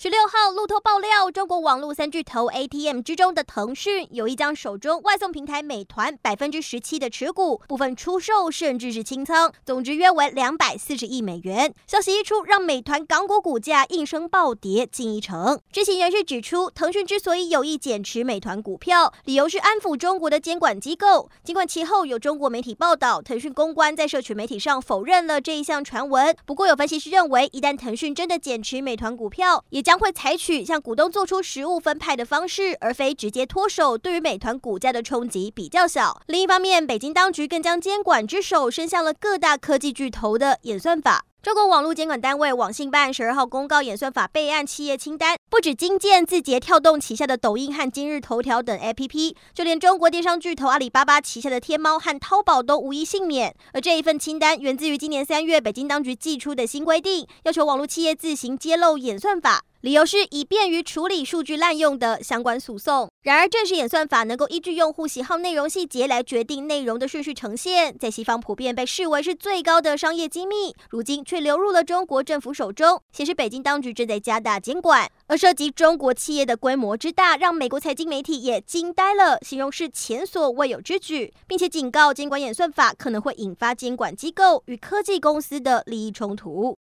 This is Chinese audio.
十六号，路透爆料，中国网络三巨头 ATM 之中的腾讯有意将手中外送平台美团百分之十七的持股部分出售，甚至是清仓，总值约为两百四十亿美元。消息一出，让美团港股股价应声暴跌近一成。知情人士指出，腾讯之所以有意减持美团股票，理由是安抚中国的监管机构。尽管其后有中国媒体报道，腾讯公关在社群媒体上否认了这一项传闻。不过，有分析师认为，一旦腾讯真的减持美团股票，也将会采取向股东做出实物分派的方式，而非直接脱手，对于美团股价的冲击比较小。另一方面，北京当局更将监管之手伸向了各大科技巨头的演算法。中国网络监管单位网信办十二号公告演算法备案企业清单，不止金建字节跳动旗下的抖音和今日头条等 APP，就连中国电商巨头阿里巴巴旗下的天猫和淘宝都无一幸免。而这一份清单源自于今年三月北京当局寄出的新规定，要求网络企业自行揭露演算法。理由是以便于处理数据滥用的相关诉讼。然而，正是演算法能够依据用户喜好内容细节来决定内容的顺序呈现，在西方普遍被视为是最高的商业机密，如今却流入了中国政府手中，显示北京当局正在加大监管。而涉及中国企业的规模之大，让美国财经媒体也惊呆了，形容是前所未有之举，并且警告监管演算法可能会引发监管机构与科技公司的利益冲突。